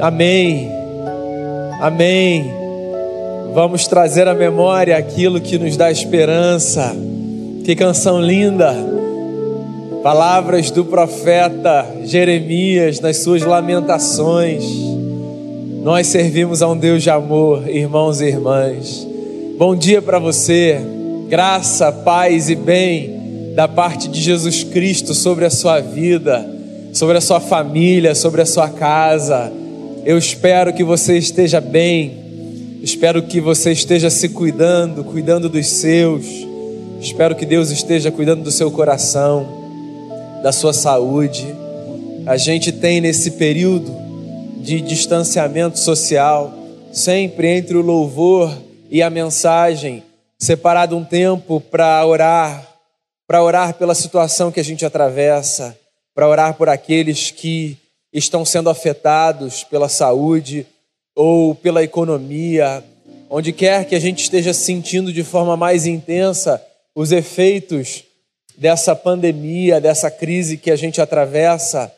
Amém. Amém. Vamos trazer à memória aquilo que nos dá esperança. Que canção linda. Palavras do profeta Jeremias nas suas lamentações. Nós servimos a um Deus de amor, irmãos e irmãs. Bom dia para você. Graça, paz e bem da parte de Jesus Cristo sobre a sua vida, sobre a sua família, sobre a sua casa eu espero que você esteja bem, espero que você esteja se cuidando, cuidando dos seus. Espero que Deus esteja cuidando do seu coração, da sua saúde. A gente tem nesse período de distanciamento social, sempre entre o louvor e a mensagem, separado um tempo para orar, para orar pela situação que a gente atravessa, para orar por aqueles que estão sendo afetados pela saúde ou pela economia, onde quer que a gente esteja sentindo de forma mais intensa os efeitos dessa pandemia, dessa crise que a gente atravessa,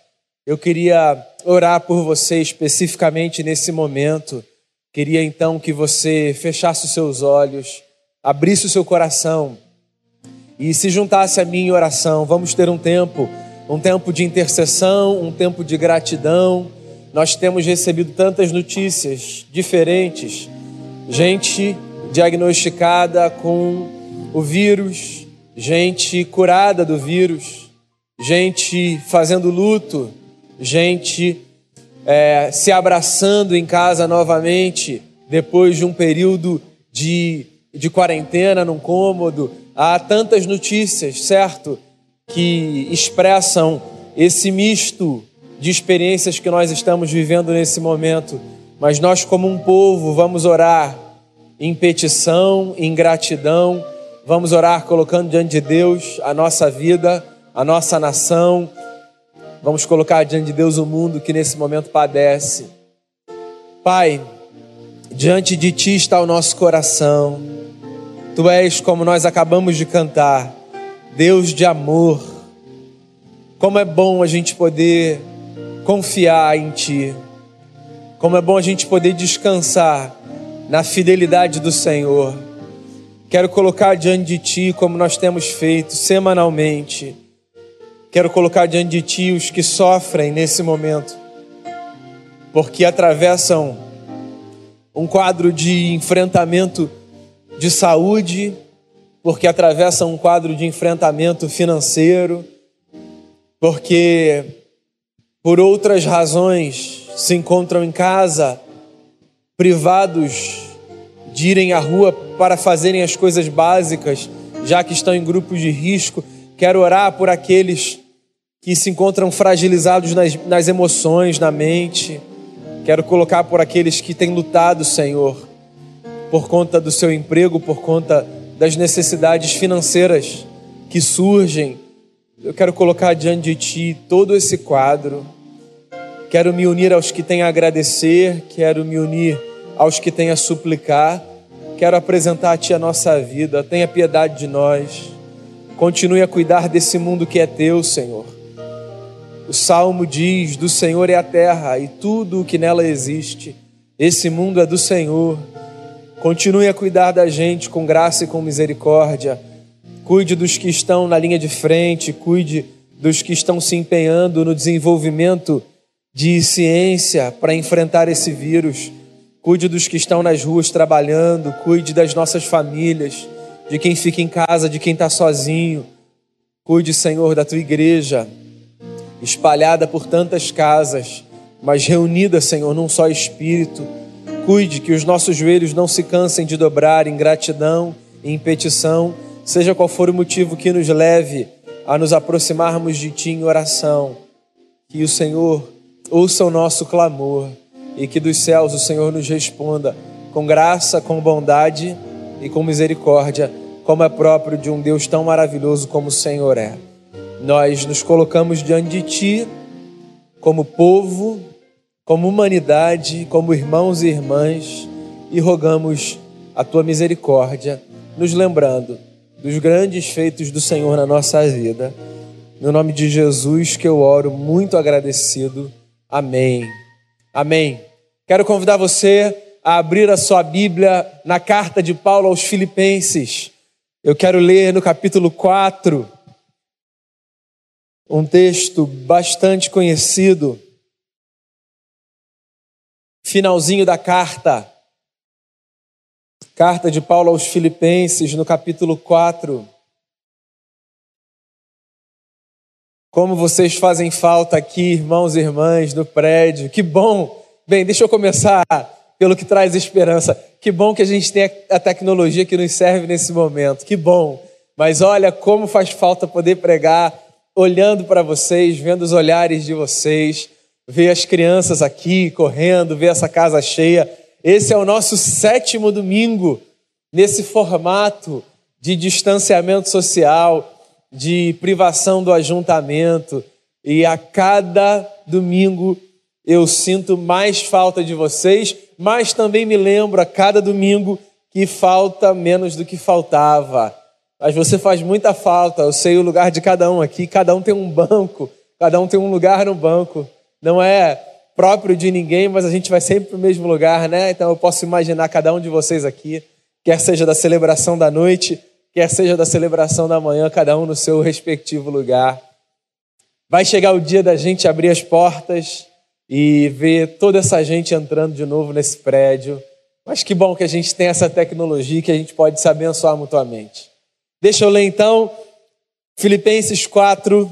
eu queria orar por você especificamente nesse momento. Queria então que você fechasse os seus olhos, abrisse o seu coração e se juntasse a mim em oração. Vamos ter um tempo um tempo de intercessão, um tempo de gratidão. Nós temos recebido tantas notícias diferentes, gente diagnosticada com o vírus, gente curada do vírus, gente fazendo luto, gente é, se abraçando em casa novamente depois de um período de, de quarentena num cômodo. Há tantas notícias, certo? Que expressam esse misto de experiências que nós estamos vivendo nesse momento. Mas nós, como um povo, vamos orar em petição, em gratidão, vamos orar colocando diante de Deus a nossa vida, a nossa nação. Vamos colocar diante de Deus o mundo que nesse momento padece. Pai, diante de Ti está o nosso coração. Tu és, como nós acabamos de cantar, Deus de amor. Como é bom a gente poder confiar em Ti. Como é bom a gente poder descansar na fidelidade do Senhor. Quero colocar diante de Ti, como nós temos feito semanalmente. Quero colocar diante de Ti os que sofrem nesse momento, porque atravessam um quadro de enfrentamento de saúde, porque atravessam um quadro de enfrentamento financeiro, porque por outras razões se encontram em casa, privados de irem à rua para fazerem as coisas básicas, já que estão em grupos de risco. Quero orar por aqueles que se encontram fragilizados nas, nas emoções, na mente. Quero colocar por aqueles que têm lutado, Senhor, por conta do seu emprego, por conta das necessidades financeiras que surgem. Eu quero colocar diante de Ti todo esse quadro. Quero me unir aos que têm a agradecer, quero me unir aos que têm a suplicar. Quero apresentar a Ti a nossa vida. Tenha piedade de nós. Continue a cuidar desse mundo que é Teu, Senhor. O salmo diz: Do Senhor é a terra e tudo o que nela existe. Esse mundo é do Senhor Continue a cuidar da gente com graça e com misericórdia. Cuide dos que estão na linha de frente, cuide dos que estão se empenhando no desenvolvimento de ciência para enfrentar esse vírus. Cuide dos que estão nas ruas trabalhando, cuide das nossas famílias, de quem fica em casa, de quem está sozinho. Cuide, Senhor, da tua igreja, espalhada por tantas casas, mas reunida, Senhor, num só espírito Cuide que os nossos joelhos não se cansem de dobrar em gratidão e em petição, seja qual for o motivo que nos leve a nos aproximarmos de Ti em oração. Que o Senhor ouça o nosso clamor e que dos céus o Senhor nos responda com graça, com bondade e com misericórdia, como é próprio de um Deus tão maravilhoso como o Senhor é. Nós nos colocamos diante de Ti como povo como humanidade, como irmãos e irmãs, e rogamos a tua misericórdia, nos lembrando dos grandes feitos do Senhor na nossa vida. No nome de Jesus que eu oro, muito agradecido. Amém. Amém. Quero convidar você a abrir a sua Bíblia na carta de Paulo aos Filipenses. Eu quero ler no capítulo 4 um texto bastante conhecido, finalzinho da carta. Carta de Paulo aos Filipenses, no capítulo 4. Como vocês fazem falta aqui, irmãos e irmãs, no prédio. Que bom Bem, deixa eu começar pelo que traz esperança. Que bom que a gente tem a tecnologia que nos serve nesse momento. Que bom. Mas olha como faz falta poder pregar olhando para vocês, vendo os olhares de vocês, ver as crianças aqui correndo, ver essa casa cheia. Esse é o nosso sétimo domingo nesse formato de distanciamento social, de privação do ajuntamento. E a cada domingo eu sinto mais falta de vocês, mas também me lembro a cada domingo que falta menos do que faltava. Mas você faz muita falta, eu sei o lugar de cada um aqui, cada um tem um banco, cada um tem um lugar no banco. Não é próprio de ninguém, mas a gente vai sempre para o mesmo lugar, né? Então eu posso imaginar cada um de vocês aqui, quer seja da celebração da noite, quer seja da celebração da manhã, cada um no seu respectivo lugar. Vai chegar o dia da gente abrir as portas e ver toda essa gente entrando de novo nesse prédio. Mas que bom que a gente tem essa tecnologia que a gente pode se abençoar mutuamente. Deixa eu ler então Filipenses 4,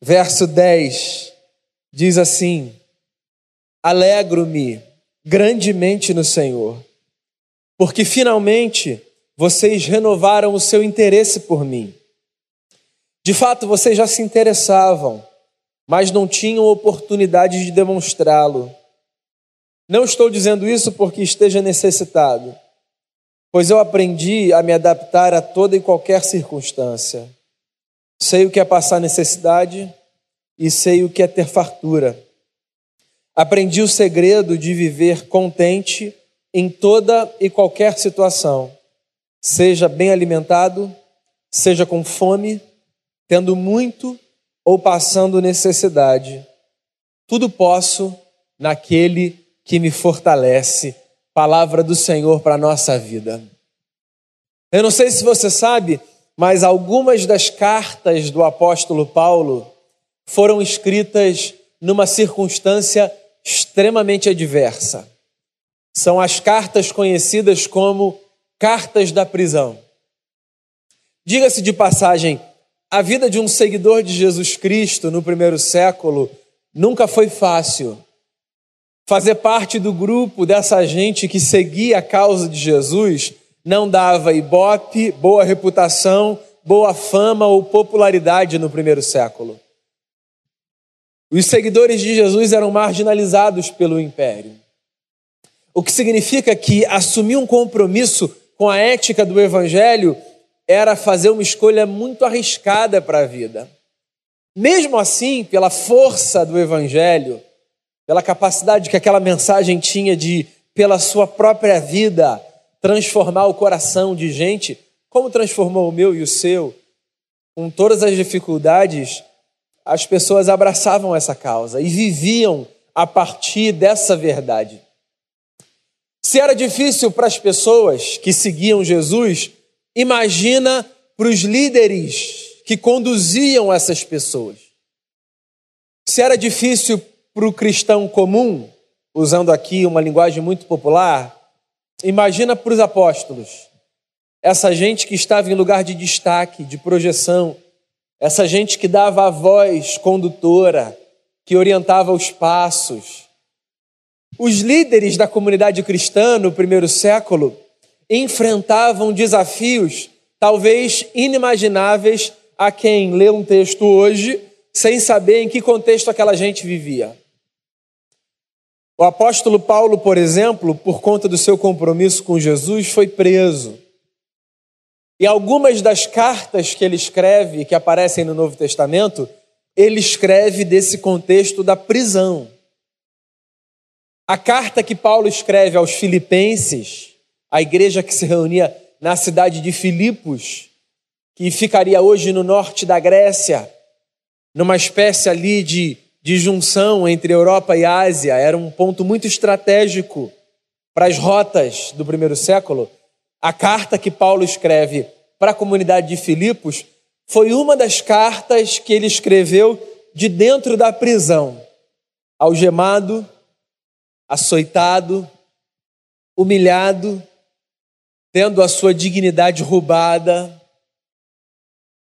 verso 10. Diz assim: Alegro-me grandemente no Senhor, porque finalmente vocês renovaram o seu interesse por mim. De fato, vocês já se interessavam mas não tinham oportunidade de demonstrá-lo. Não estou dizendo isso porque esteja necessitado, pois eu aprendi a me adaptar a toda e qualquer circunstância. Sei o que é passar necessidade e sei o que é ter fartura. Aprendi o segredo de viver contente em toda e qualquer situação, seja bem alimentado, seja com fome, tendo muito ou passando necessidade, tudo posso naquele que me fortalece. Palavra do Senhor para a nossa vida. Eu não sei se você sabe, mas algumas das cartas do apóstolo Paulo foram escritas numa circunstância extremamente adversa. São as cartas conhecidas como cartas da prisão. Diga-se de passagem, a vida de um seguidor de Jesus Cristo no primeiro século nunca foi fácil. Fazer parte do grupo dessa gente que seguia a causa de Jesus não dava ibope, boa reputação, boa fama ou popularidade no primeiro século. Os seguidores de Jesus eram marginalizados pelo império. O que significa que assumir um compromisso com a ética do evangelho era fazer uma escolha muito arriscada para a vida. Mesmo assim, pela força do Evangelho, pela capacidade que aquela mensagem tinha de, pela sua própria vida, transformar o coração de gente, como transformou o meu e o seu, com todas as dificuldades, as pessoas abraçavam essa causa e viviam a partir dessa verdade. Se era difícil para as pessoas que seguiam Jesus, Imagina para os líderes que conduziam essas pessoas. Se era difícil para o cristão comum, usando aqui uma linguagem muito popular, imagina para os apóstolos. Essa gente que estava em lugar de destaque, de projeção, essa gente que dava a voz condutora, que orientava os passos. Os líderes da comunidade cristã no primeiro século enfrentavam desafios talvez inimagináveis a quem lê um texto hoje sem saber em que contexto aquela gente vivia. O apóstolo Paulo, por exemplo, por conta do seu compromisso com Jesus, foi preso. E algumas das cartas que ele escreve, que aparecem no Novo Testamento, ele escreve desse contexto da prisão. A carta que Paulo escreve aos Filipenses, a igreja que se reunia na cidade de Filipos, que ficaria hoje no norte da Grécia, numa espécie ali de de junção entre Europa e Ásia, era um ponto muito estratégico para as rotas do primeiro século. A carta que Paulo escreve para a comunidade de Filipos foi uma das cartas que ele escreveu de dentro da prisão, algemado, açoitado, humilhado, tendo a sua dignidade roubada.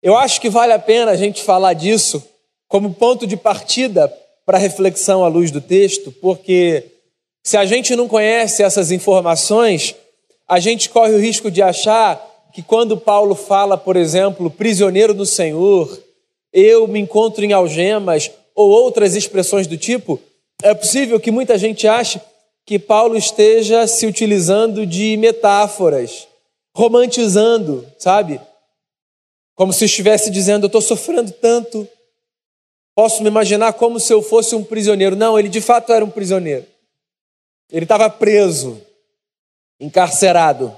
Eu acho que vale a pena a gente falar disso como ponto de partida para reflexão à luz do texto, porque se a gente não conhece essas informações, a gente corre o risco de achar que quando Paulo fala, por exemplo, prisioneiro do Senhor, eu me encontro em algemas, ou outras expressões do tipo, é possível que muita gente ache que Paulo esteja se utilizando de metáforas, romantizando, sabe? Como se estivesse dizendo: Eu estou sofrendo tanto. Posso me imaginar como se eu fosse um prisioneiro. Não, ele de fato era um prisioneiro. Ele estava preso, encarcerado.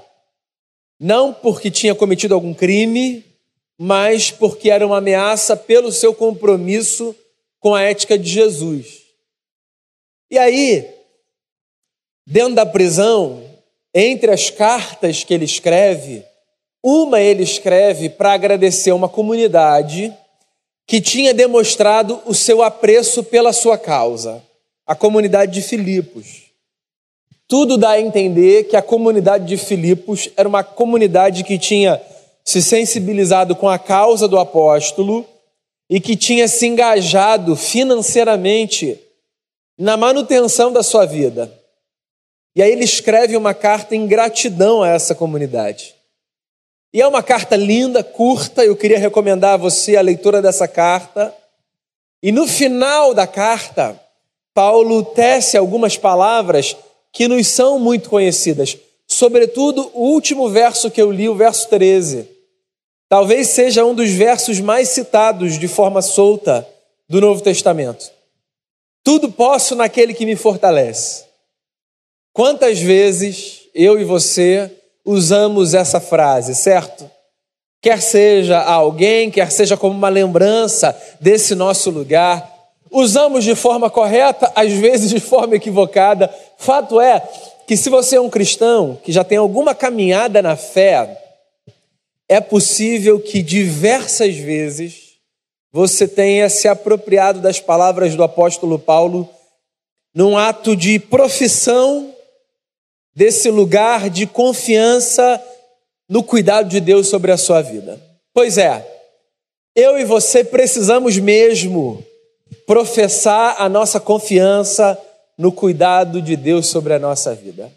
Não porque tinha cometido algum crime, mas porque era uma ameaça pelo seu compromisso com a ética de Jesus. E aí, dentro da prisão, entre as cartas que ele escreve, uma ele escreve para agradecer uma comunidade que tinha demonstrado o seu apreço pela sua causa, a comunidade de Filipos. Tudo dá a entender que a comunidade de Filipos era uma comunidade que tinha se sensibilizado com a causa do apóstolo e que tinha se engajado financeiramente na manutenção da sua vida. E aí ele escreve uma carta em gratidão a essa comunidade. E é uma carta linda, curta, eu queria recomendar a você a leitura dessa carta. E no final da carta, Paulo tece algumas palavras que nos são muito conhecidas, sobretudo o último verso que eu li, o verso 13. Talvez seja um dos versos mais citados de forma solta do Novo Testamento. Tudo posso naquele que me fortalece. Quantas vezes eu e você usamos essa frase, certo? Quer seja alguém, quer seja como uma lembrança desse nosso lugar, usamos de forma correta, às vezes de forma equivocada. Fato é que se você é um cristão que já tem alguma caminhada na fé, é possível que diversas vezes você tenha se apropriado das palavras do apóstolo Paulo num ato de profissão desse lugar de confiança no cuidado de Deus sobre a sua vida. Pois é, eu e você precisamos mesmo professar a nossa confiança no cuidado de Deus sobre a nossa vida.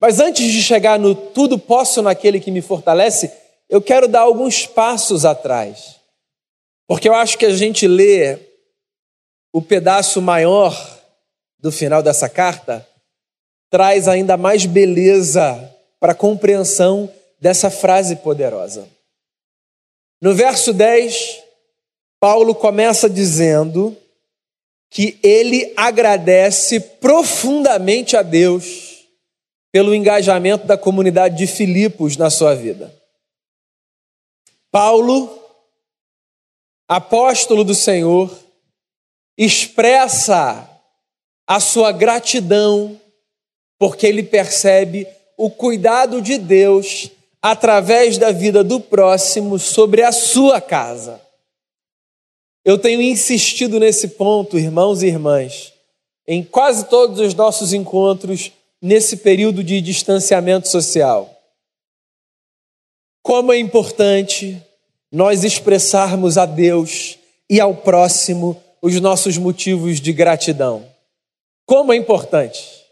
Mas antes de chegar no tudo posso naquele que me fortalece, eu quero dar alguns passos atrás. Porque eu acho que a gente lê o pedaço maior do final dessa carta traz ainda mais beleza para a compreensão dessa frase poderosa. No verso 10, Paulo começa dizendo que ele agradece profundamente a Deus pelo engajamento da comunidade de Filipos na sua vida. Paulo, apóstolo do Senhor, expressa a sua gratidão porque ele percebe o cuidado de Deus através da vida do próximo sobre a sua casa. Eu tenho insistido nesse ponto, irmãos e irmãs, em quase todos os nossos encontros nesse período de distanciamento social. Como é importante nós expressarmos a Deus e ao próximo os nossos motivos de gratidão. Como é importante.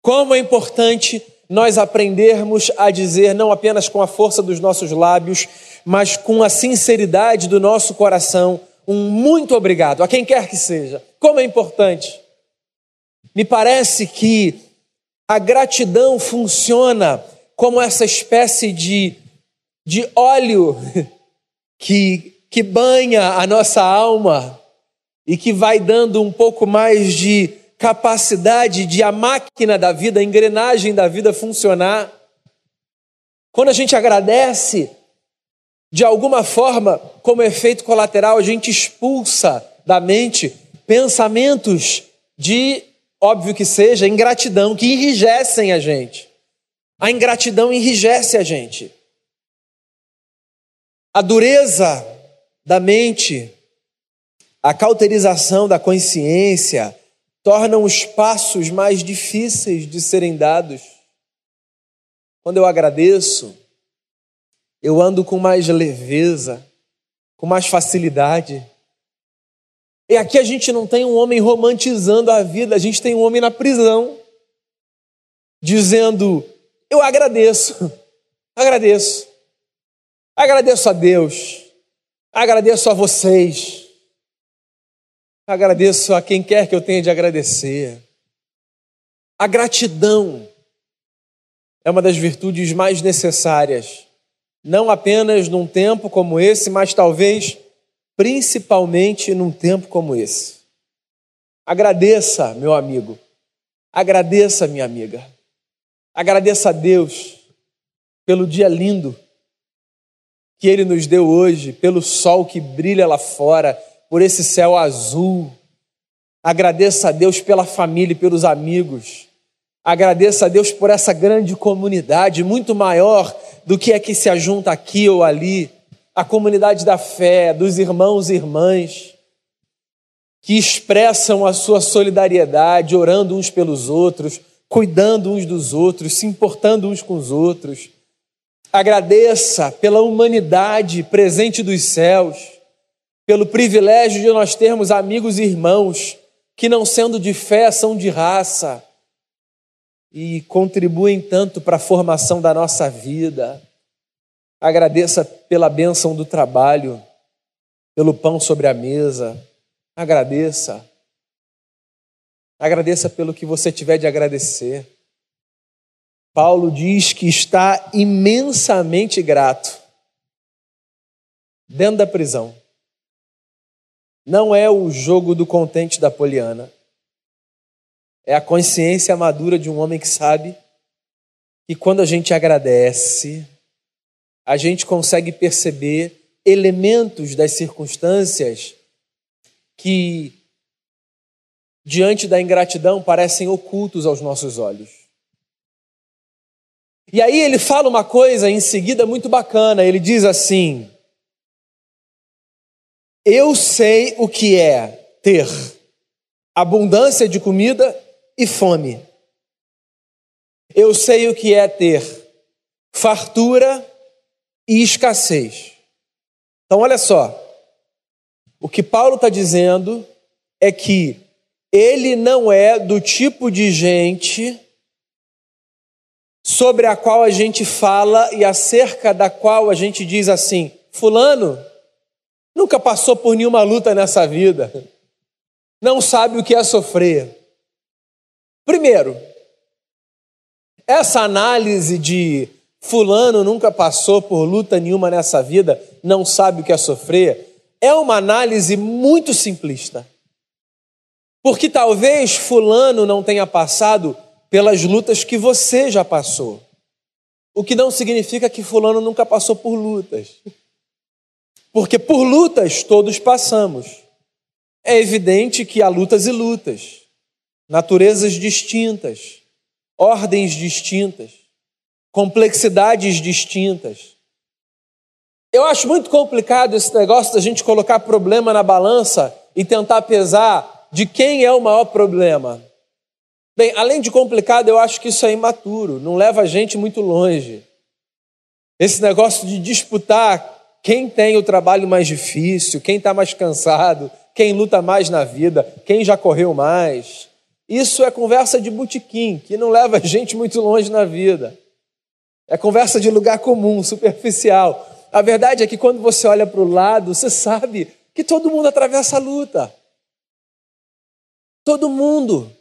Como é importante nós aprendermos a dizer, não apenas com a força dos nossos lábios, mas com a sinceridade do nosso coração, um muito obrigado a quem quer que seja. Como é importante. Me parece que a gratidão funciona como essa espécie de, de óleo que, que banha a nossa alma e que vai dando um pouco mais de capacidade de a máquina da vida, a engrenagem da vida funcionar. Quando a gente agradece, de alguma forma, como efeito colateral, a gente expulsa da mente pensamentos de, óbvio que seja, ingratidão, que enrijecem a gente. A ingratidão enrijece a gente. A dureza da mente, a cauterização da consciência, tornam os passos mais difíceis de serem dados. Quando eu agradeço, eu ando com mais leveza, com mais facilidade. E aqui a gente não tem um homem romantizando a vida, a gente tem um homem na prisão, dizendo: Eu agradeço, agradeço, agradeço a Deus, agradeço a vocês, agradeço a quem quer que eu tenha de agradecer. A gratidão é uma das virtudes mais necessárias, não apenas num tempo como esse, mas talvez principalmente num tempo como esse. Agradeça, meu amigo, agradeça, minha amiga, agradeça a Deus pelo dia lindo que Ele nos deu hoje, pelo sol que brilha lá fora, por esse céu azul. Agradeça a Deus pela família e pelos amigos. Agradeça a Deus por essa grande comunidade, muito maior do que é que se ajunta aqui ou ali a comunidade da fé, dos irmãos e irmãs, que expressam a sua solidariedade, orando uns pelos outros, cuidando uns dos outros, se importando uns com os outros. Agradeça pela humanidade presente dos céus, pelo privilégio de nós termos amigos e irmãos que, não sendo de fé, são de raça e contribuem tanto para a formação da nossa vida. Agradeça pela bênção do trabalho, pelo pão sobre a mesa. Agradeça. Agradeça pelo que você tiver de agradecer. Paulo diz que está imensamente grato dentro da prisão. Não é o jogo do contente da Poliana. É a consciência madura de um homem que sabe que quando a gente agradece, a gente consegue perceber elementos das circunstâncias que, diante da ingratidão, parecem ocultos aos nossos olhos. E aí ele fala uma coisa em seguida muito bacana. Ele diz assim: Eu sei o que é ter abundância de comida e fome. Eu sei o que é ter fartura e escassez. Então, olha só. O que Paulo está dizendo é que ele não é do tipo de gente sobre a qual a gente fala e acerca da qual a gente diz assim: Fulano nunca passou por nenhuma luta nessa vida, não sabe o que é sofrer. Primeiro, essa análise de Fulano nunca passou por luta nenhuma nessa vida, não sabe o que é sofrer. É uma análise muito simplista. Porque talvez Fulano não tenha passado pelas lutas que você já passou. O que não significa que Fulano nunca passou por lutas. Porque por lutas todos passamos. É evidente que há lutas e lutas, naturezas distintas, ordens distintas complexidades distintas. Eu acho muito complicado esse negócio da gente colocar problema na balança e tentar pesar de quem é o maior problema. Bem, além de complicado, eu acho que isso é imaturo, não leva a gente muito longe. Esse negócio de disputar quem tem o trabalho mais difícil, quem está mais cansado, quem luta mais na vida, quem já correu mais. Isso é conversa de botequim, que não leva a gente muito longe na vida. É conversa de lugar comum, superficial. A verdade é que quando você olha para o lado, você sabe que todo mundo atravessa a luta. Todo mundo.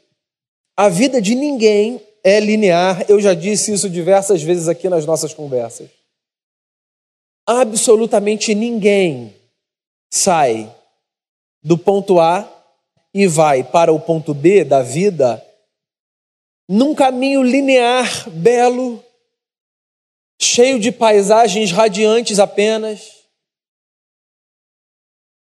A vida de ninguém é linear. Eu já disse isso diversas vezes aqui nas nossas conversas. Absolutamente ninguém sai do ponto A e vai para o ponto B da vida num caminho linear, belo, cheio de paisagens radiantes apenas.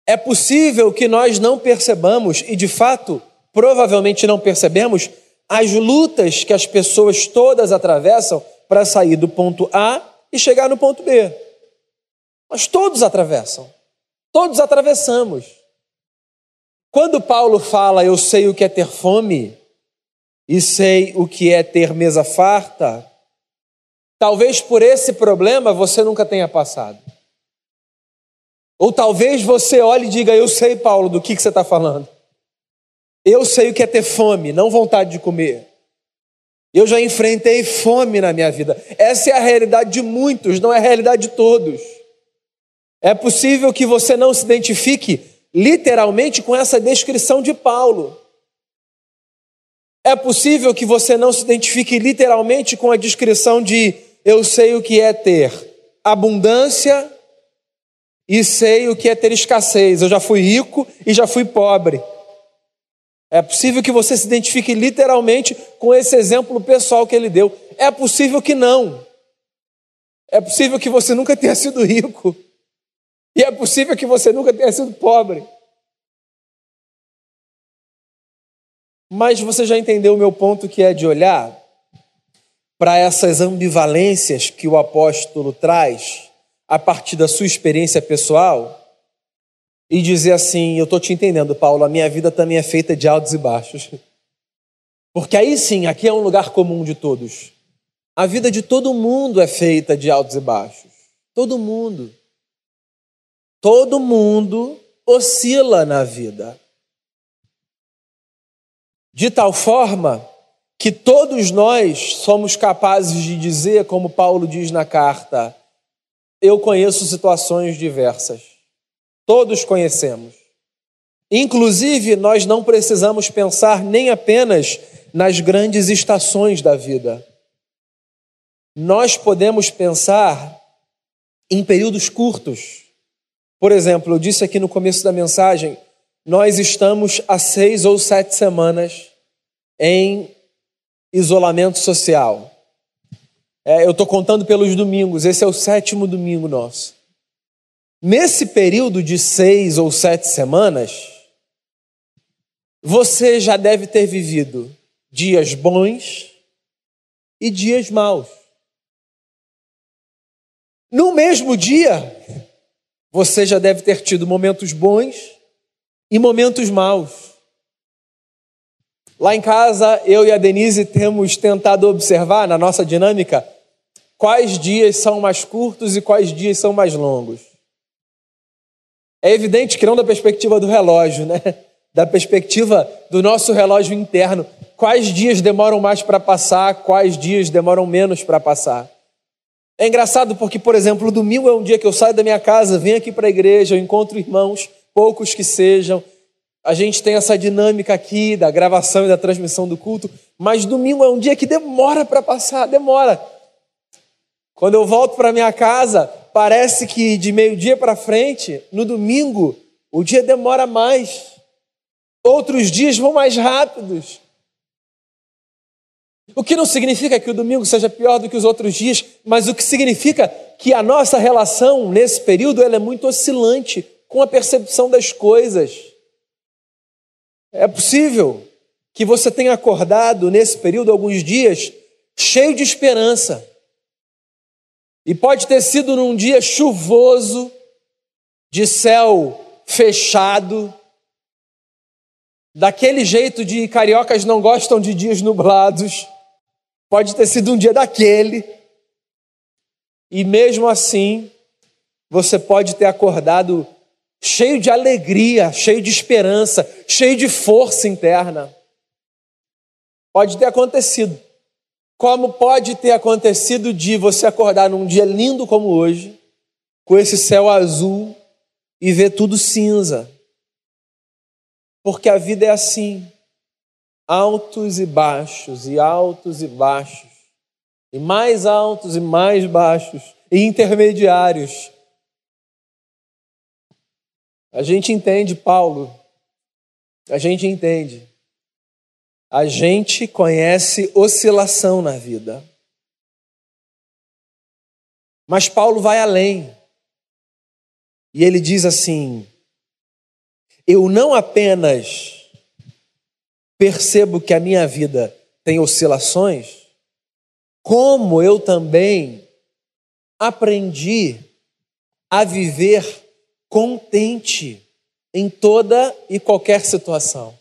É possível que nós não percebamos, e de fato, provavelmente não percebemos, as lutas que as pessoas todas atravessam para sair do ponto A e chegar no ponto B. Mas todos atravessam, todos atravessamos. Quando Paulo fala, eu sei o que é ter fome e sei o que é ter mesa farta, talvez por esse problema você nunca tenha passado. Ou talvez você olhe e diga: Eu sei, Paulo, do que, que você está falando. Eu sei o que é ter fome, não vontade de comer. Eu já enfrentei fome na minha vida. Essa é a realidade de muitos, não é a realidade de todos. É possível que você não se identifique literalmente com essa descrição de Paulo. É possível que você não se identifique literalmente com a descrição de eu sei o que é ter abundância e sei o que é ter escassez. Eu já fui rico e já fui pobre. É possível que você se identifique literalmente com esse exemplo pessoal que ele deu. É possível que não. É possível que você nunca tenha sido rico. E é possível que você nunca tenha sido pobre. Mas você já entendeu o meu ponto que é de olhar para essas ambivalências que o apóstolo traz a partir da sua experiência pessoal e dizer assim: Eu estou te entendendo, Paulo, a minha vida também é feita de altos e baixos. Porque aí sim, aqui é um lugar comum de todos. A vida de todo mundo é feita de altos e baixos. Todo mundo. Todo mundo oscila na vida. De tal forma que todos nós somos capazes de dizer, como Paulo diz na carta, eu conheço situações diversas. Todos conhecemos. Inclusive, nós não precisamos pensar nem apenas nas grandes estações da vida. Nós podemos pensar em períodos curtos. Por exemplo, eu disse aqui no começo da mensagem, nós estamos há seis ou sete semanas em isolamento social. É, eu estou contando pelos domingos, esse é o sétimo domingo nosso. Nesse período de seis ou sete semanas, você já deve ter vivido dias bons e dias maus. No mesmo dia, você já deve ter tido momentos bons e momentos maus. Lá em casa, eu e a Denise temos tentado observar na nossa dinâmica quais dias são mais curtos e quais dias são mais longos. É evidente que não da perspectiva do relógio, né? Da perspectiva do nosso relógio interno. Quais dias demoram mais para passar, quais dias demoram menos para passar. É engraçado porque, por exemplo, domingo é um dia que eu saio da minha casa, venho aqui para a igreja, eu encontro irmãos, poucos que sejam. A gente tem essa dinâmica aqui da gravação e da transmissão do culto, mas domingo é um dia que demora para passar, demora. Quando eu volto para minha casa, parece que de meio-dia para frente, no domingo, o dia demora mais. Outros dias vão mais rápidos. O que não significa que o domingo seja pior do que os outros dias, mas o que significa que a nossa relação nesse período ela é muito oscilante com a percepção das coisas. É possível que você tenha acordado nesse período alguns dias cheio de esperança e pode ter sido num dia chuvoso, de céu fechado, daquele jeito de cariocas não gostam de dias nublados. Pode ter sido um dia daquele. E mesmo assim, você pode ter acordado cheio de alegria, cheio de esperança, cheio de força interna. Pode ter acontecido. Como pode ter acontecido de você acordar num dia lindo como hoje, com esse céu azul e ver tudo cinza? Porque a vida é assim: altos e baixos, e altos e baixos, e mais altos e mais baixos, e intermediários. A gente entende, Paulo, a gente entende a gente conhece oscilação na vida. Mas Paulo vai além. E ele diz assim: eu não apenas percebo que a minha vida tem oscilações, como eu também aprendi a viver contente em toda e qualquer situação.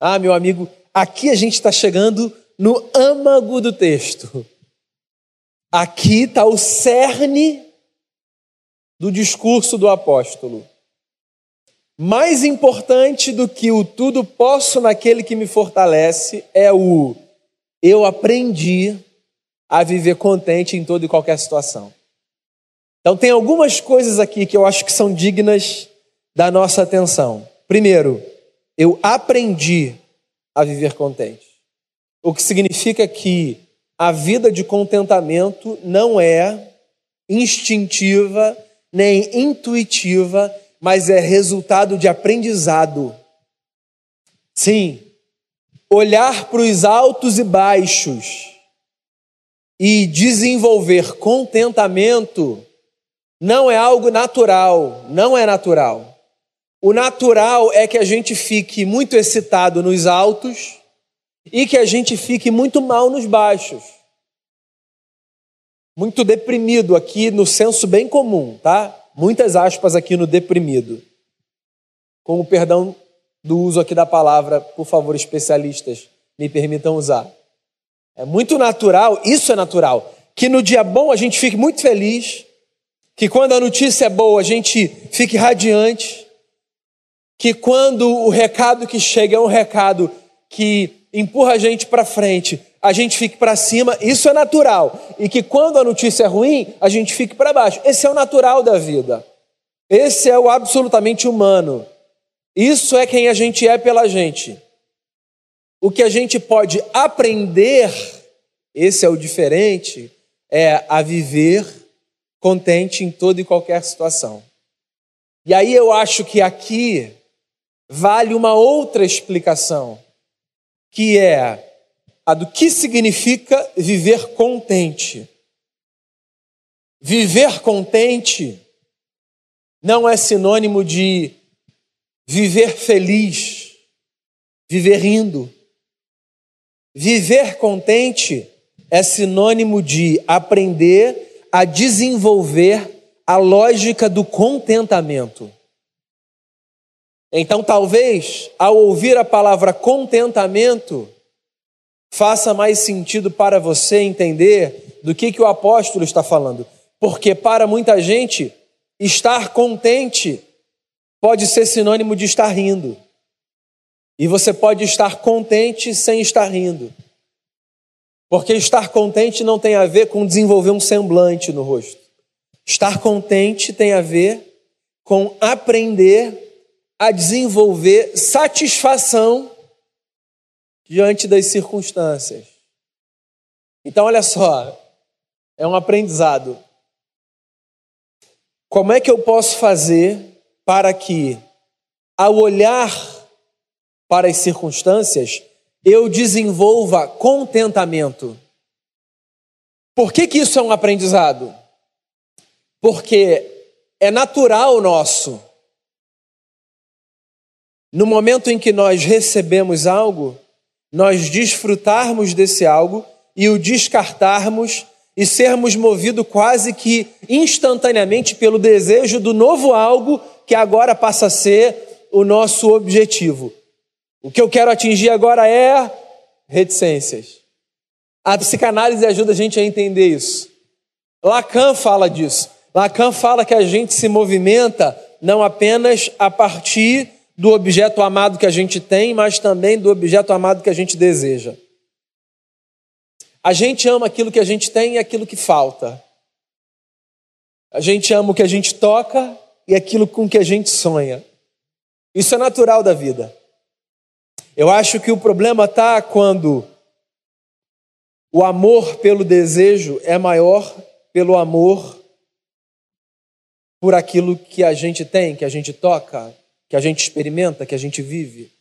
Ah, meu amigo, aqui a gente está chegando no âmago do texto. Aqui está o cerne do discurso do apóstolo. Mais importante do que o tudo posso naquele que me fortalece é o eu aprendi a viver contente em toda e qualquer situação. Então, tem algumas coisas aqui que eu acho que são dignas da nossa atenção. Primeiro, eu aprendi a viver contente. O que significa que a vida de contentamento não é instintiva nem intuitiva, mas é resultado de aprendizado. Sim, olhar para os altos e baixos e desenvolver contentamento não é algo natural, não é natural. O natural é que a gente fique muito excitado nos altos e que a gente fique muito mal nos baixos. Muito deprimido aqui no senso bem comum, tá? Muitas aspas aqui no deprimido. Com o perdão do uso aqui da palavra, por favor, especialistas, me permitam usar. É muito natural, isso é natural, que no dia bom a gente fique muito feliz, que quando a notícia é boa a gente fique radiante, que quando o recado que chega é um recado que empurra a gente para frente, a gente fique para cima, isso é natural. E que quando a notícia é ruim, a gente fique para baixo. Esse é o natural da vida. Esse é o absolutamente humano. Isso é quem a gente é pela gente. O que a gente pode aprender, esse é o diferente, é a viver contente em toda e qualquer situação. E aí eu acho que aqui vale uma outra explicação, que é a do que significa viver contente. Viver contente não é sinônimo de viver feliz, viver rindo. Viver contente é sinônimo de aprender a desenvolver a lógica do contentamento. Então, talvez, ao ouvir a palavra contentamento, faça mais sentido para você entender do que, que o apóstolo está falando. Porque, para muita gente, estar contente pode ser sinônimo de estar rindo. E você pode estar contente sem estar rindo. Porque estar contente não tem a ver com desenvolver um semblante no rosto. Estar contente tem a ver com aprender a desenvolver satisfação diante das circunstâncias. Então, olha só, é um aprendizado. Como é que eu posso fazer para que, ao olhar para as circunstâncias, eu desenvolva contentamento. Por que, que isso é um aprendizado? Porque é natural nosso. No momento em que nós recebemos algo, nós desfrutarmos desse algo e o descartarmos e sermos movidos quase que instantaneamente pelo desejo do novo algo que agora passa a ser o nosso objetivo. O que eu quero atingir agora é reticências. A psicanálise ajuda a gente a entender isso. Lacan fala disso. Lacan fala que a gente se movimenta não apenas a partir do objeto amado que a gente tem, mas também do objeto amado que a gente deseja. A gente ama aquilo que a gente tem e aquilo que falta. A gente ama o que a gente toca e aquilo com que a gente sonha. Isso é natural da vida. Eu acho que o problema está quando o amor pelo desejo é maior pelo amor por aquilo que a gente tem, que a gente toca, que a gente experimenta, que a gente vive.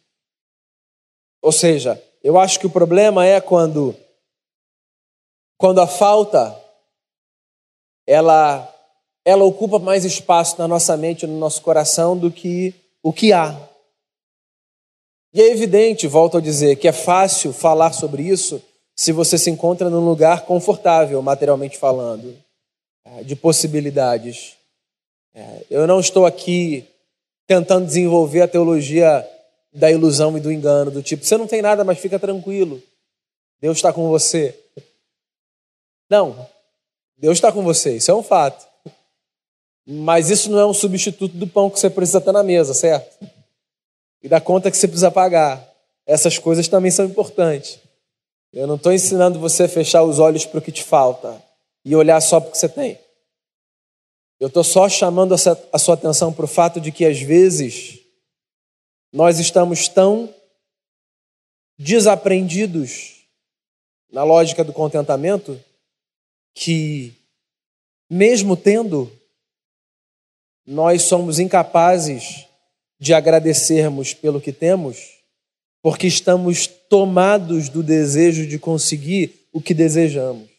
Ou seja, eu acho que o problema é quando quando a falta ela ela ocupa mais espaço na nossa mente, no nosso coração do que o que há. E é evidente, volto a dizer, que é fácil falar sobre isso se você se encontra num lugar confortável, materialmente falando, é, de possibilidades. É, eu não estou aqui tentando desenvolver a teologia da ilusão e do engano, do tipo, você não tem nada, mas fica tranquilo. Deus está com você. Não, Deus está com você, isso é um fato. Mas isso não é um substituto do pão que você precisa ter na mesa, certo? E da conta que você precisa pagar. Essas coisas também são importantes. Eu não estou ensinando você a fechar os olhos para o que te falta e olhar só para o que você tem. Eu estou só chamando a sua atenção para o fato de que, às vezes, nós estamos tão desaprendidos na lógica do contentamento que, mesmo tendo nós somos incapazes de agradecermos pelo que temos, porque estamos tomados do desejo de conseguir o que desejamos.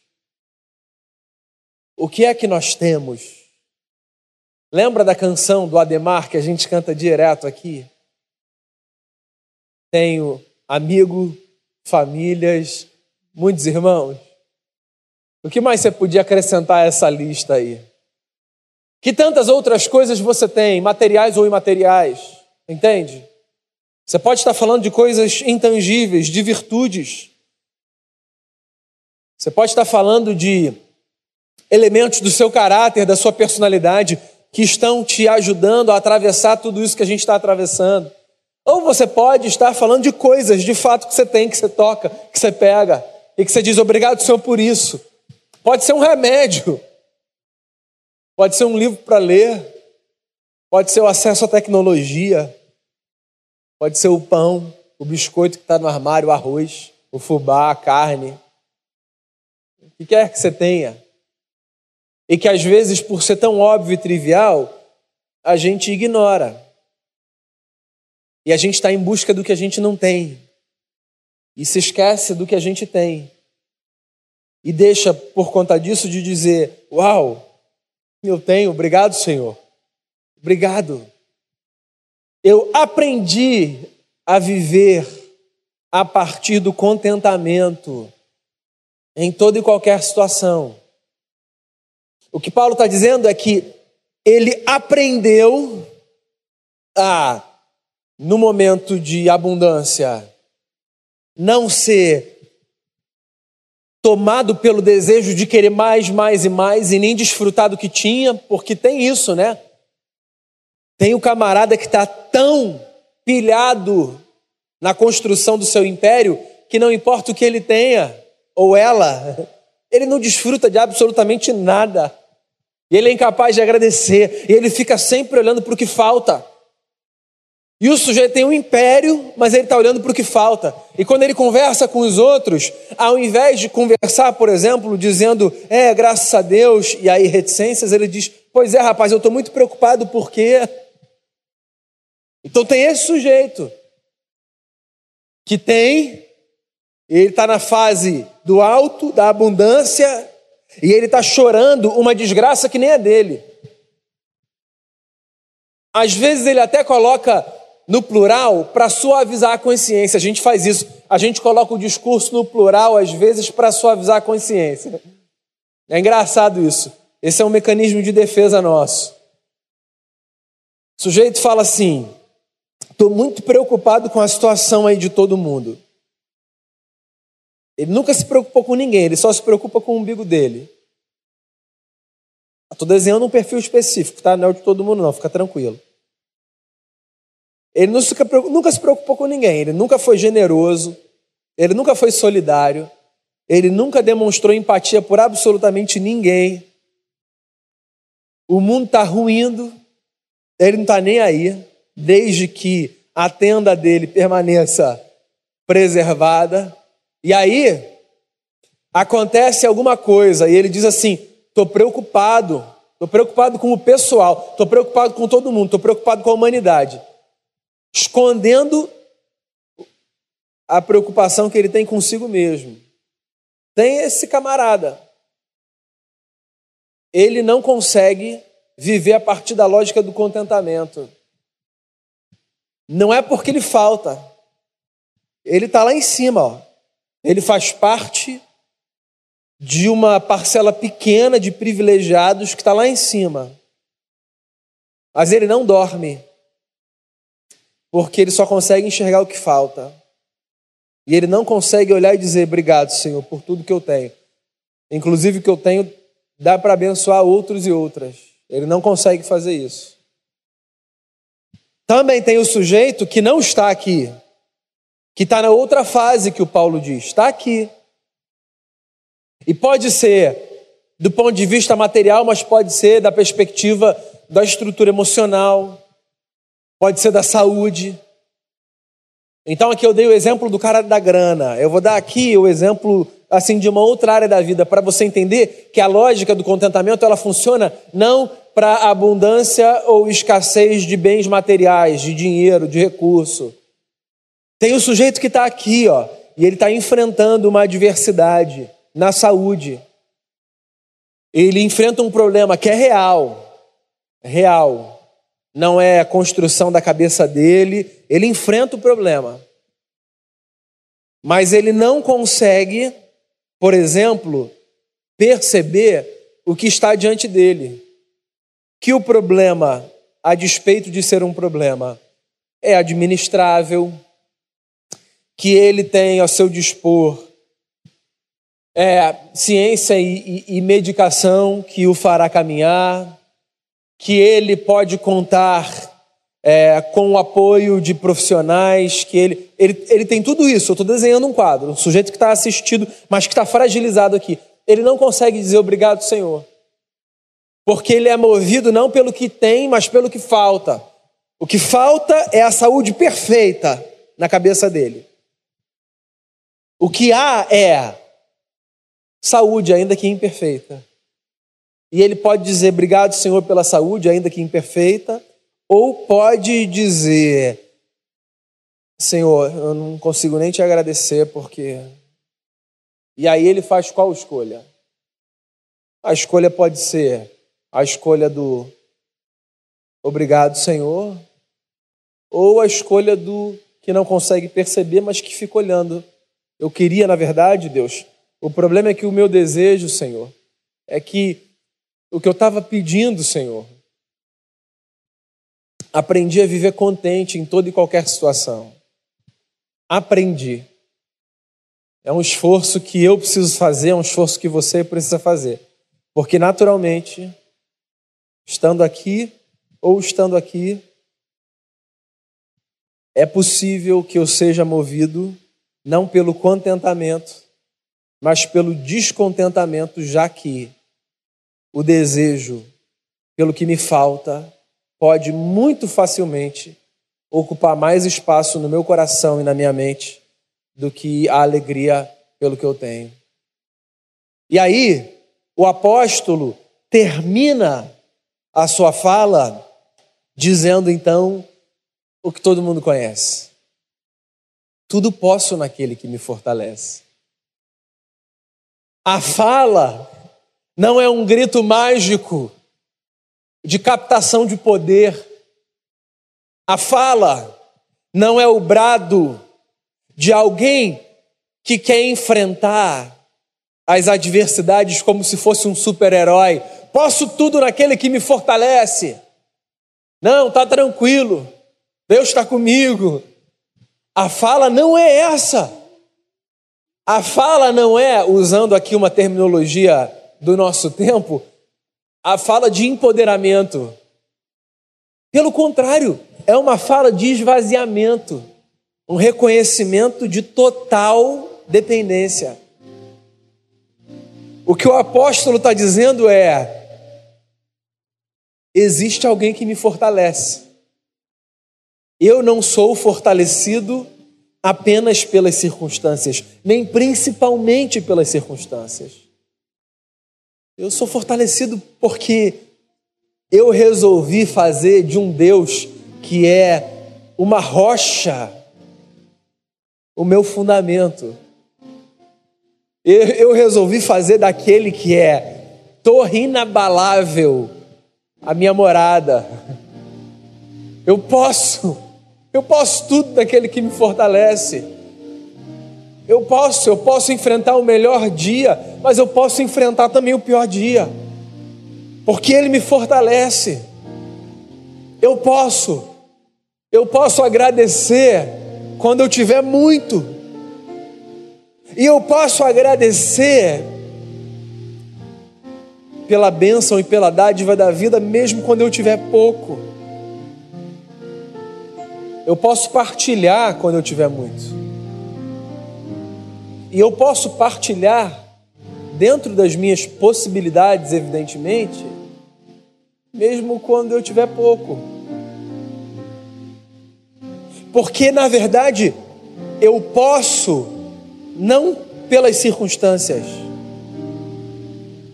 O que é que nós temos? Lembra da canção do Ademar que a gente canta direto aqui? Tenho amigo, famílias, muitos irmãos. O que mais você podia acrescentar a essa lista aí? Que tantas outras coisas você tem, materiais ou imateriais, entende? Você pode estar falando de coisas intangíveis, de virtudes. Você pode estar falando de elementos do seu caráter, da sua personalidade, que estão te ajudando a atravessar tudo isso que a gente está atravessando. Ou você pode estar falando de coisas, de fato, que você tem, que você toca, que você pega, e que você diz obrigado, Senhor, por isso. Pode ser um remédio, Pode ser um livro para ler, pode ser o acesso à tecnologia, pode ser o pão, o biscoito que está no armário, o arroz, o fubá, a carne. O que quer que você tenha. E que às vezes, por ser tão óbvio e trivial, a gente ignora. E a gente está em busca do que a gente não tem. E se esquece do que a gente tem. E deixa, por conta disso, de dizer: Uau, eu tenho, obrigado, Senhor. Obrigado. Eu aprendi a viver a partir do contentamento em toda e qualquer situação. O que Paulo está dizendo é que ele aprendeu a, no momento de abundância, não ser tomado pelo desejo de querer mais, mais e mais e nem desfrutar do que tinha, porque tem isso, né? Tem o camarada que está tão pilhado na construção do seu império que não importa o que ele tenha, ou ela, ele não desfruta de absolutamente nada. E ele é incapaz de agradecer, e ele fica sempre olhando para o que falta. E o sujeito tem um império, mas ele está olhando para o que falta. E quando ele conversa com os outros, ao invés de conversar, por exemplo, dizendo, é, graças a Deus, e aí reticências, ele diz, pois é, rapaz, eu estou muito preocupado porque. Então tem esse sujeito que tem, ele está na fase do alto, da abundância, e ele está chorando uma desgraça que nem é dele. Às vezes ele até coloca no plural para suavizar a consciência. A gente faz isso. A gente coloca o discurso no plural, às vezes, para suavizar a consciência. É engraçado isso. Esse é um mecanismo de defesa nosso. O sujeito fala assim: estou muito preocupado com a situação aí de todo mundo. Ele nunca se preocupou com ninguém, ele só se preocupa com o umbigo dele. Estou desenhando um perfil específico, tá? Não é o de todo mundo, não, fica tranquilo. Ele nunca se preocupou com ninguém, ele nunca foi generoso, ele nunca foi solidário, ele nunca demonstrou empatia por absolutamente ninguém. O mundo está ruindo, ele não está nem aí, desde que a tenda dele permaneça preservada. E aí, acontece alguma coisa, e ele diz assim: estou preocupado, estou preocupado com o pessoal, estou preocupado com todo mundo, estou preocupado com a humanidade escondendo a preocupação que ele tem consigo mesmo. Tem esse camarada. Ele não consegue viver a partir da lógica do contentamento. não é porque ele falta. Ele está lá em cima, ó. Ele faz parte de uma parcela pequena de privilegiados que está lá em cima. Mas ele não dorme, porque ele só consegue enxergar o que falta. E ele não consegue olhar e dizer: Obrigado, Senhor, por tudo que eu tenho. Inclusive, o que eu tenho dá para abençoar outros e outras. Ele não consegue fazer isso. Também tem o sujeito que não está aqui, que está na outra fase que o Paulo diz, está aqui. E pode ser do ponto de vista material, mas pode ser da perspectiva da estrutura emocional, pode ser da saúde. Então aqui eu dei o exemplo do cara da grana. Eu vou dar aqui o exemplo assim de uma outra área da vida para você entender que a lógica do contentamento ela funciona não para abundância ou escassez de bens materiais, de dinheiro, de recurso. Tem o sujeito que está aqui, ó, e ele está enfrentando uma adversidade na saúde. Ele enfrenta um problema que é real, real. Não é a construção da cabeça dele, ele enfrenta o problema. Mas ele não consegue, por exemplo, perceber o que está diante dele. Que o problema, a despeito de ser um problema, é administrável, que ele tem ao seu dispor é, ciência e, e, e medicação que o fará caminhar, que ele pode contar é, com o apoio de profissionais, que ele, ele, ele tem tudo isso. Eu estou desenhando um quadro, um sujeito que está assistido, mas que está fragilizado aqui. Ele não consegue dizer obrigado, Senhor, porque ele é movido não pelo que tem, mas pelo que falta. O que falta é a saúde perfeita na cabeça dele. O que há é saúde, ainda que imperfeita. E ele pode dizer obrigado, Senhor, pela saúde, ainda que imperfeita, ou pode dizer: Senhor, eu não consigo nem te agradecer porque. E aí ele faz qual escolha? A escolha pode ser a escolha do obrigado, Senhor, ou a escolha do que não consegue perceber, mas que fica olhando. Eu queria, na verdade, Deus, o problema é que o meu desejo, Senhor, é que o que eu estava pedindo, Senhor, aprendi a viver contente em toda e qualquer situação. Aprendi. É um esforço que eu preciso fazer, é um esforço que você precisa fazer. Porque, naturalmente, estando aqui ou estando aqui, é possível que eu seja movido não pelo contentamento, mas pelo descontentamento, já que o desejo pelo que me falta pode muito facilmente ocupar mais espaço no meu coração e na minha mente do que a alegria pelo que eu tenho. E aí, o apóstolo termina a sua fala dizendo então o que todo mundo conhece: Tudo posso naquele que me fortalece. A fala não é um grito mágico de captação de poder. A fala não é o brado de alguém que quer enfrentar as adversidades como se fosse um super-herói. Posso tudo naquele que me fortalece. Não, tá tranquilo. Deus está comigo. A fala não é essa. A fala não é, usando aqui uma terminologia do nosso tempo, a fala de empoderamento. Pelo contrário, é uma fala de esvaziamento, um reconhecimento de total dependência. O que o apóstolo está dizendo é: existe alguém que me fortalece. Eu não sou fortalecido apenas pelas circunstâncias, nem principalmente pelas circunstâncias. Eu sou fortalecido porque eu resolvi fazer de um Deus que é uma rocha o meu fundamento. Eu, resolvi fazer daquele que é torre inabalável a minha morada. Eu posso Eu posso tudo daquele que me fortalece. Eu posso, eu posso enfrentar o melhor dia, mas eu posso enfrentar também o pior dia. Porque ele me fortalece. Eu posso. Eu posso agradecer quando eu tiver muito. E eu posso agradecer pela bênção e pela dádiva da vida, mesmo quando eu tiver pouco. Eu posso partilhar quando eu tiver muito. E eu posso partilhar dentro das minhas possibilidades, evidentemente, mesmo quando eu tiver pouco. Porque na verdade eu posso não pelas circunstâncias.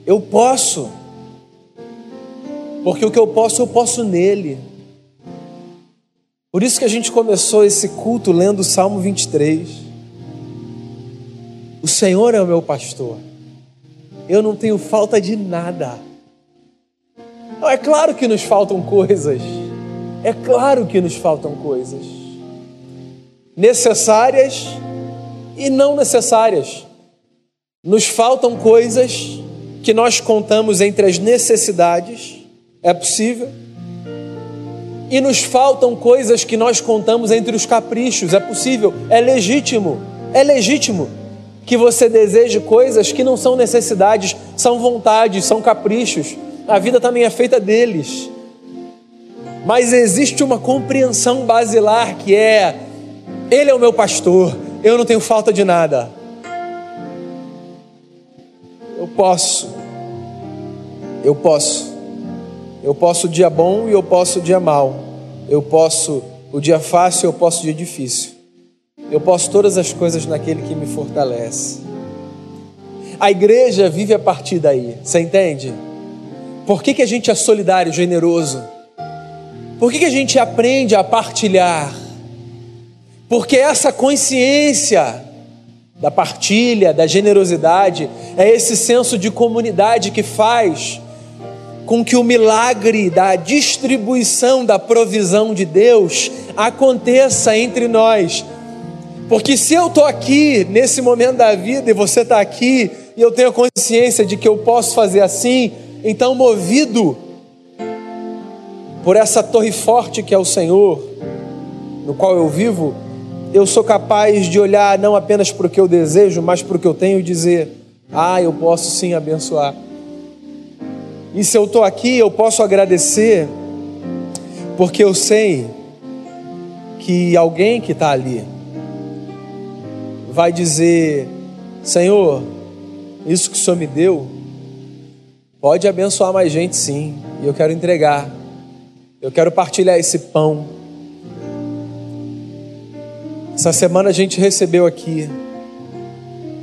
Eu posso. Porque o que eu posso, eu posso nele. Por isso que a gente começou esse culto lendo o Salmo 23. O Senhor é o meu pastor. Eu não tenho falta de nada. Não, é claro que nos faltam coisas. É claro que nos faltam coisas. Necessárias e não necessárias. Nos faltam coisas que nós contamos entre as necessidades. É possível e nos faltam coisas que nós contamos entre os caprichos. É possível, é legítimo, é legítimo que você deseje coisas que não são necessidades, são vontades, são caprichos. A vida também é feita deles. Mas existe uma compreensão basilar que é: Ele é o meu pastor, eu não tenho falta de nada. Eu posso, eu posso eu posso o dia bom e eu posso o dia mal. Eu posso o dia fácil, eu posso o dia difícil. Eu posso todas as coisas naquele que me fortalece. A igreja vive a partir daí, você entende? Por que, que a gente é solidário, generoso? Por que, que a gente aprende a partilhar? Porque essa consciência da partilha, da generosidade, é esse senso de comunidade que faz com que o milagre da distribuição da provisão de Deus aconteça entre nós. Porque se eu estou aqui nesse momento da vida e você está aqui e eu tenho consciência de que eu posso fazer assim, então movido por essa torre forte que é o Senhor, no qual eu vivo, eu sou capaz de olhar não apenas para o que eu desejo, mas para o que eu tenho e dizer: ah, eu posso sim abençoar. E se eu estou aqui, eu posso agradecer, porque eu sei que alguém que está ali vai dizer: Senhor, isso que o Senhor me deu, pode abençoar mais gente sim, e eu quero entregar, eu quero partilhar esse pão. Essa semana a gente recebeu aqui,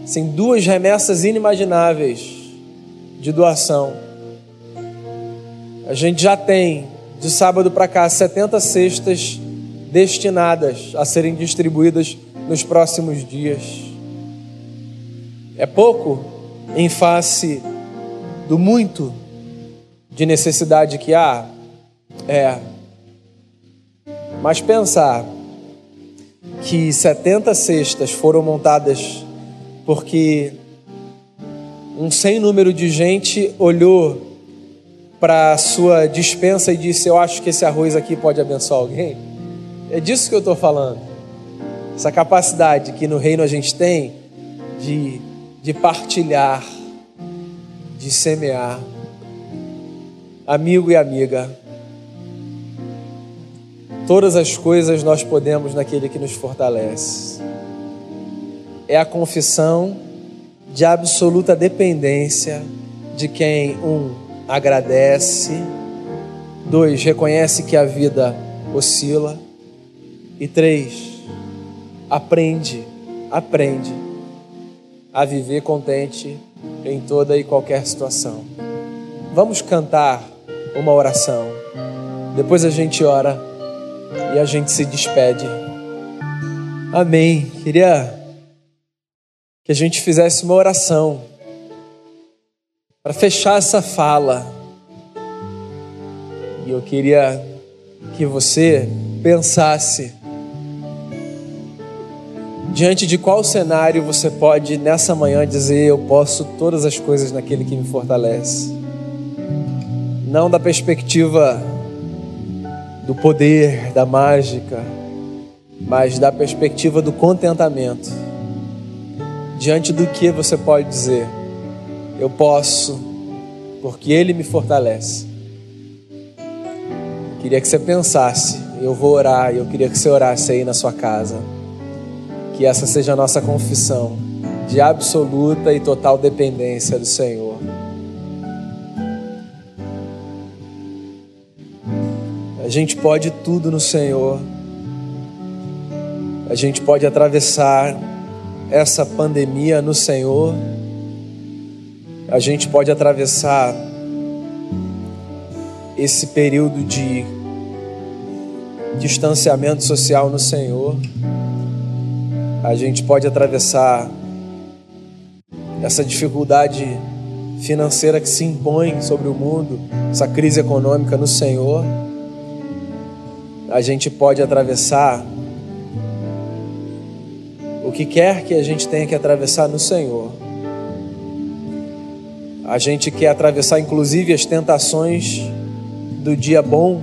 assim, duas remessas inimagináveis de doação. A gente já tem, de sábado para cá, 70 cestas destinadas a serem distribuídas nos próximos dias. É pouco em face do muito de necessidade que há? É. Mas pensar que 70 cestas foram montadas porque um sem número de gente olhou para a sua dispensa e disse: Eu acho que esse arroz aqui pode abençoar alguém? É disso que eu estou falando. Essa capacidade que no reino a gente tem de, de partilhar, de semear. Amigo e amiga, todas as coisas nós podemos naquele que nos fortalece. É a confissão de absoluta dependência de quem, um, agradece. Dois, reconhece que a vida oscila. E três, aprende, aprende a viver contente em toda e qualquer situação. Vamos cantar uma oração. Depois a gente ora e a gente se despede. Amém. Queria que a gente fizesse uma oração para fechar essa fala, e eu queria que você pensasse Diante de qual cenário você pode nessa manhã dizer: Eu posso todas as coisas naquele que me fortalece? Não da perspectiva do poder, da mágica, mas da perspectiva do contentamento. Diante do que você pode dizer: Eu posso, porque Ele me fortalece. Queria que você pensasse, eu vou orar, eu queria que você orasse aí na sua casa. Que essa seja a nossa confissão de absoluta e total dependência do Senhor. A gente pode tudo no Senhor. A gente pode atravessar essa pandemia no Senhor. A gente pode atravessar esse período de distanciamento social no Senhor. A gente pode atravessar essa dificuldade financeira que se impõe sobre o mundo, essa crise econômica no Senhor. A gente pode atravessar o que quer que a gente tenha que atravessar no Senhor. A gente quer atravessar inclusive as tentações do dia bom,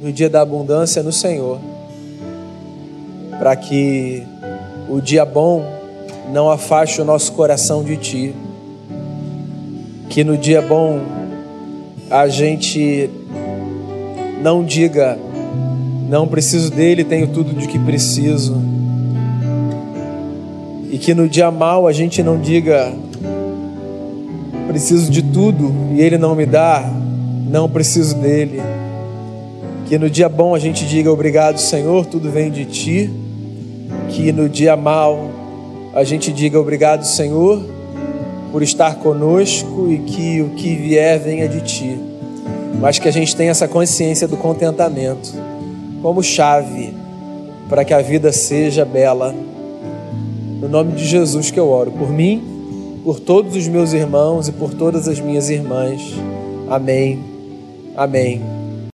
do dia da abundância no Senhor, para que o dia bom não afaste o nosso coração de Ti, que no dia bom a gente não diga, não preciso dele, tenho tudo de que preciso, e que no dia mal a gente não diga, preciso de tudo e ele não me dá, não preciso dele. Que no dia bom a gente diga obrigado, Senhor, tudo vem de ti. Que no dia mal a gente diga obrigado, Senhor, por estar conosco e que o que vier venha de ti. Mas que a gente tenha essa consciência do contentamento como chave para que a vida seja bela. No nome de Jesus que eu oro por mim, por todos os meus irmãos e por todas as minhas irmãs. Amém. Amém.